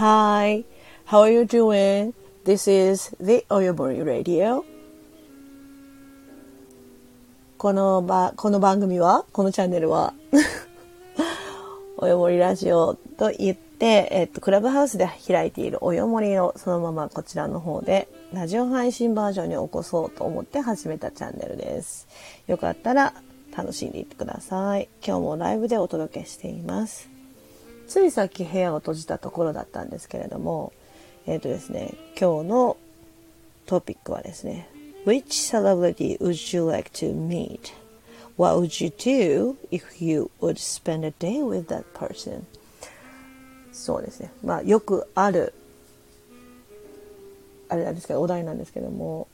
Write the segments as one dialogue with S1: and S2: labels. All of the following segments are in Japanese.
S1: Hi, how are you doing? This is the Oyomori Radio. このば、この番組は、このチャンネルは、およもりラジオと言って、えっと、クラブハウスで開いているおよもりをそのままこちらの方で、ラジオ配信バージョンに起こそうと思って始めたチャンネルです。よかったら楽しんでいってください。今日もライブでお届けしています。ついさっき部屋を閉じたところだったんですけれども、えっ、ー、とですね、今日のトピックはですね、Which celebrity would you like to meet? What would you do if you would spend a day with that person? そうですね。まあ、よくある、あれなんですけど、お題なんですけども、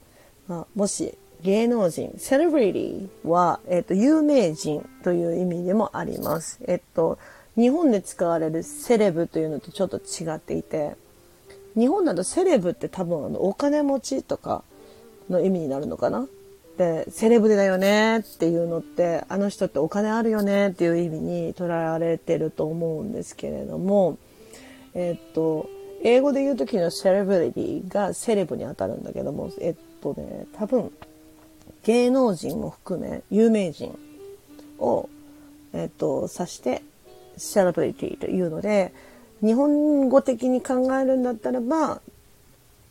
S1: まあ、もし芸能人、セレブリティは、えっ、と、有名人という意味でもあります。えっと、日本で使われるセレブというのとちょっと違っていて、日本だとセレブって多分あのお金持ちとかの意味になるのかな？で、セレブだよねっていうのって、あの人ってお金あるよねっていう意味に捉えられてると思うんですけれども、えっと、英語で言う時のセレブリティがセレブに当たるんだけども、えっとね、多分、芸能人も含め有名人を、えっと、指してセレブリティというので日本語的に考えるんだったらば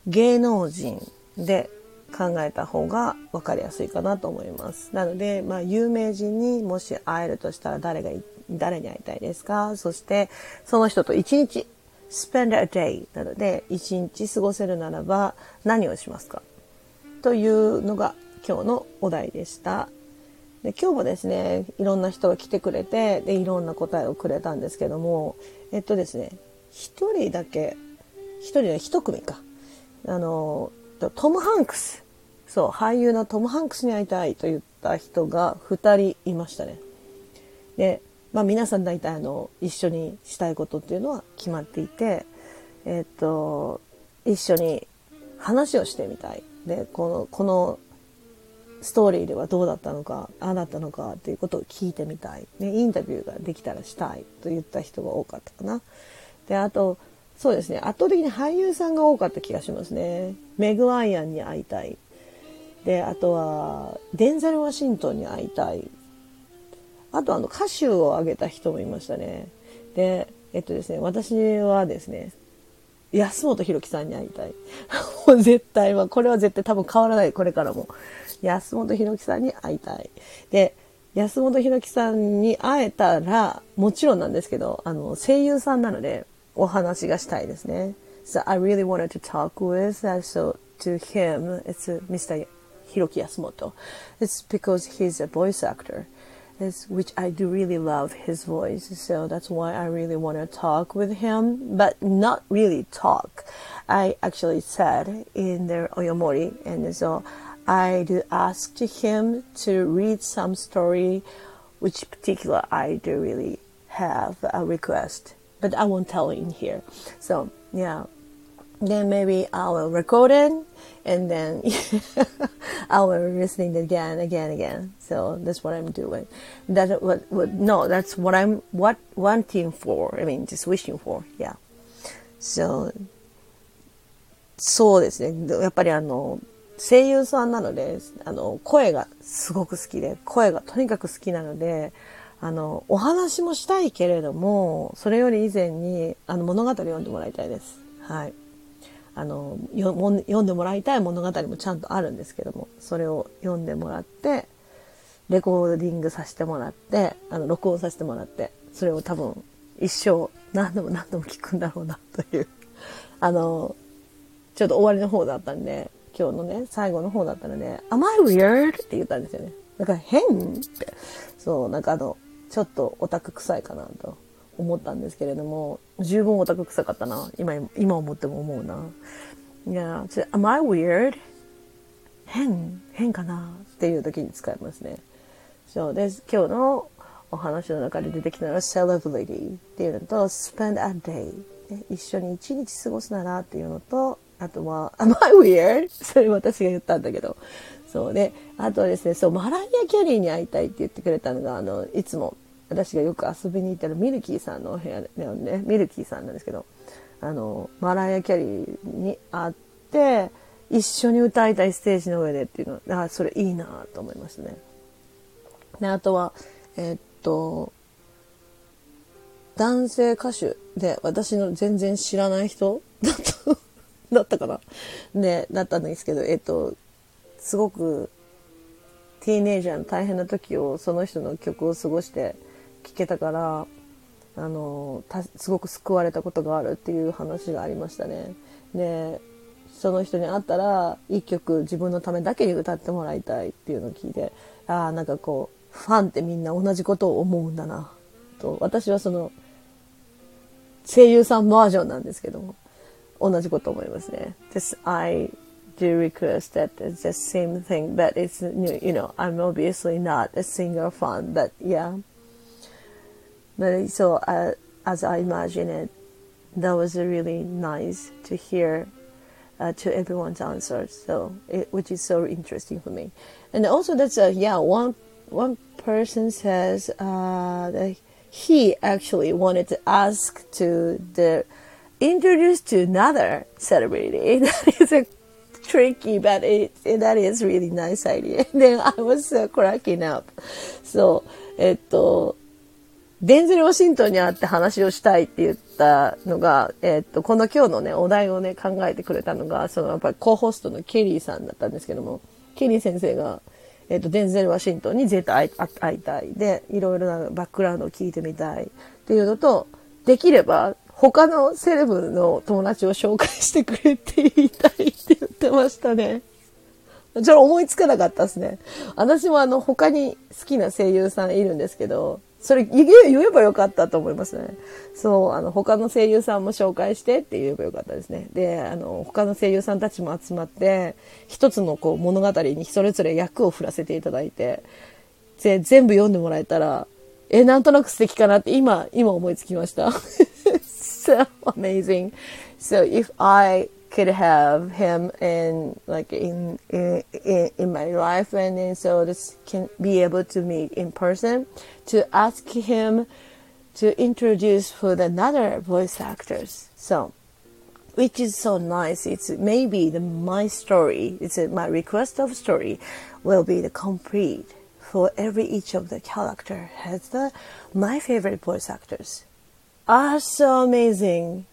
S1: 芸能人で考えた方が分かりやすいかなと思います。なので、まあ、有名人にもし会えるとしたら誰が誰に会いたいですか？そしてその人と一日 spend a day なので一日過ごせるならば何をしますか？というのが今日のお題でした。で今日もですね、いろんな人が来てくれて、で、いろんな答えをくれたんですけども、えっとですね、一人だけ、一人で一組か。あの、トム・ハンクス。そう、俳優のトム・ハンクスに会いたいと言った人が二人いましたね。で、まあ皆さん大体あの、一緒にしたいことっていうのは決まっていて、えっと、一緒に話をしてみたい。で、この、このストーリーではどうだったのか、ああだったのかっていうことを聞いてみたい。ね、インタビューができたらしたいと言った人が多かったかな。で、あと、そうですね、圧倒的に俳優さんが多かった気がしますね。メグ・ワイアンに会いたい。で、あとは、デンゼル・ワシントンに会いたい。あと、あの、歌手を挙げた人もいましたね。で、えっとですね、私はですね、安本博樹さんに会いたい。もう絶対は、これは絶対多分変わらない、これからも。安本博樹さんに会いたい。で、安本博樹さんに会えたら、もちろんなんですけど、あの、声優さんなので、お話がしたいですね。So I really wanted to talk with, uh, so to him, it's Mr. Hiroki Yasumoto. It's because he's a voice actor. It's, which I do really love his voice, so that's why I really want to talk with him, but not really talk. I actually said in the Oyomori, and so I do ask him to read some story, which particular I do really have a request, but I won't tell in here. So yeah, then maybe I will record it and then I will listening again, again, again. So that's what I'm doing. That what, what no, that's what I'm what wanting for. I mean, just wishing for. Yeah. So そうですね。やっぱりあの、声優さんなので、あの、声がすごく好きで、声がとにかく好きなので、あの、お話もしたいけれども、それより以前に、あの、物語を読んでもらいたいです。はい。あの、読んでもらいたい物語もちゃんとあるんですけども、それを読んでもらって、レコーディングさせてもらって、あの、録音させてもらって、それを多分、一生、何度も何度も聞くんだろうな、という、あの、ちょっと終わりの方だったんで、今日のね、最後の方だったらね、Am I weird? って言ったんですよね。だから変って。そう、なんかあの、ちょっとオタク臭いかなと思ったんですけれども、十分オタク臭かったな。今、今思っても思うな。いや、ちょ Am I weird? 変変かなっていう時に使いますね。そうです。今日のお話の中で出てきたのは celebrity っていうのと spend a day 一緒に一日過ごすならっていうのとあとは、Am I weird? それ私が言ったんだけど。そうで、あとはですね、そう、マライア・キャリーに会いたいって言ってくれたのが、あの、いつも、私がよく遊びに行ったらミルキーさんのお部屋でね、ミルキーさんなんですけど、あの、マライア・キャリーに会って、一緒に歌いたいステージの上でっていうの、だからそれいいなと思いましたね。で、あとは、えー、っと、男性歌手で私の全然知らない人だった だったかなね、だったんですけど、えっと、すごくティーネイジャーの大変な時をその人の曲を過ごして聴けたから、あの、すごく救われたことがあるっていう話がありましたね。で、その人に会ったら、一曲自分のためだけに歌ってもらいたいっていうのを聞いて、ああ、なんかこう、ファンってみんな同じことを思うんだな、と。私はその、声優さんバージョンなんですけども、同じこと思いますね。Just, I do request that it's the same thing, but it's, you know, I'm obviously not a singer fan, but yeah. But so, uh, as I imagine it, that was really nice to hear uh, to everyone's answers. So, it, which is so interesting for me. And also, that's a yeah. One one person says uh, that he actually wanted to ask to the introduce to another celebrity. That is a tricky, but it, that is really nice idea. And then I was uh, cracking up. So, えっと、 デンゼル・ワシントンに会って話をしたいって言ったのが、えっと、この今日のね、お題をね、考えてくれたのが、そのやっぱりコーホストのケリーさんだったんですけども、ケリー先生が、えっ、と、デンゼル・ワシントンに絶対会いたい。で、いろいろなバックグラウンドを聞いてみたい。っていうのと、できれば、他のセレブの友達を紹介してくれって言いたいって言ってましたね。ちょっと思いつかなかったですね。私もあの、他に好きな声優さんいるんですけど、それ言えばよかったと思いますね。そう、あの、他の声優さんも紹介してって言えばよかったですね。で、あの、他の声優さんたちも集まって、一つのこう物語にそれぞれ役を振らせていただいて、で、全部読んでもらえたら、え、なんとなく素敵かなって今、今思いつきました。so amazing. So if I could have him in like in in in my life and then so this can be able to meet in person to ask him to introduce for another voice actors. So which is so nice. It's maybe the my story it's a, my request of story will be the complete for every each of the character has the my favorite voice actors. Are so amazing.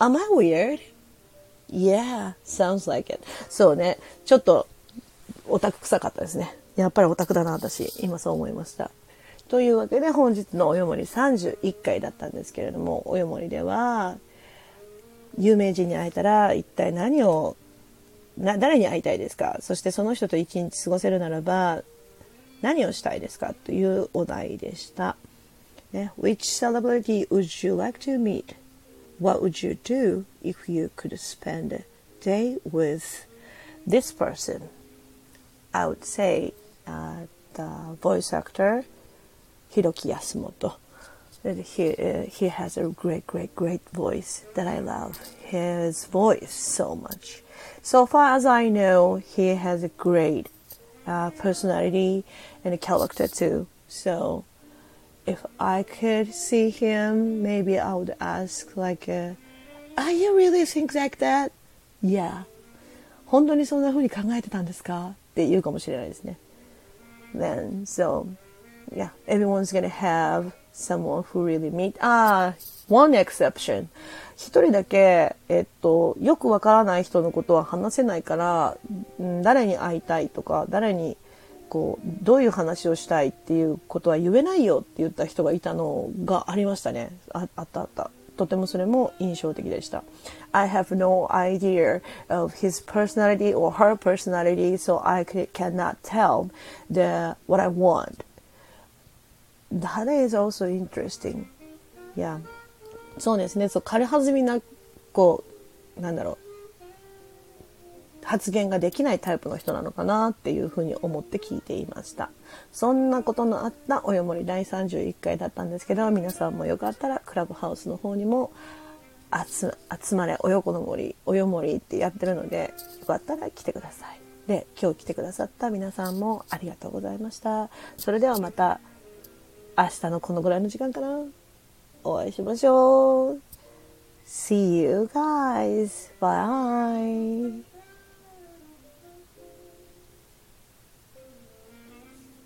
S1: Am i weird Yeah, sounds like it. そうね。ちょっとオタク臭かったですね。やっぱりオタクだな、私。今そう思いました。というわけで本日のおよもり31回だったんですけれども、およもりでは、有名人に会えたら一体何を、な誰に会いたいですか？そしてその人と一日過ごせるならば何をしたいですか？というお題でした。ね、Which celebrity would you like to meet? What would you do if you could spend a day with this person? I would say uh, the voice actor Hiroki Yasumoto. He, uh, he has a great, great, great voice that I love. His voice so much. So far as I know, he has a great uh, personality and a character too. So if I could see him, maybe I would ask like, uh, "Are you really think like that?" Yeah. 本当にそんな風に考えてたんですかって言うかもしれないですね。Then, so, yeah, everyone's gonna have someone who really meet, ah, one exception. 一人だけ、えっと、よくわからない人のことは話せないから、誰に会いたいとか、誰にこうどういう話をしたいっていうことは言えないよって言った人がいたのがありましたねああったあったとてもそれも印象的でした I have no idea of his personality or her personality so I cannot tell the what I want that is also interesting yeah そうですねそう軽はずみなこうなんだろう発言ができないタイプの人なのかなっていうふうに思って聞いていました。そんなことのあったおよもり第31回だったんですけど、皆さんもよかったらクラブハウスの方にも集まれおよこの森、およもりってやってるので、よかったら来てください。で、今日来てくださった皆さんもありがとうございました。それではまた明日のこのぐらいの時間かな。お会いしましょう。See you guys. Bye.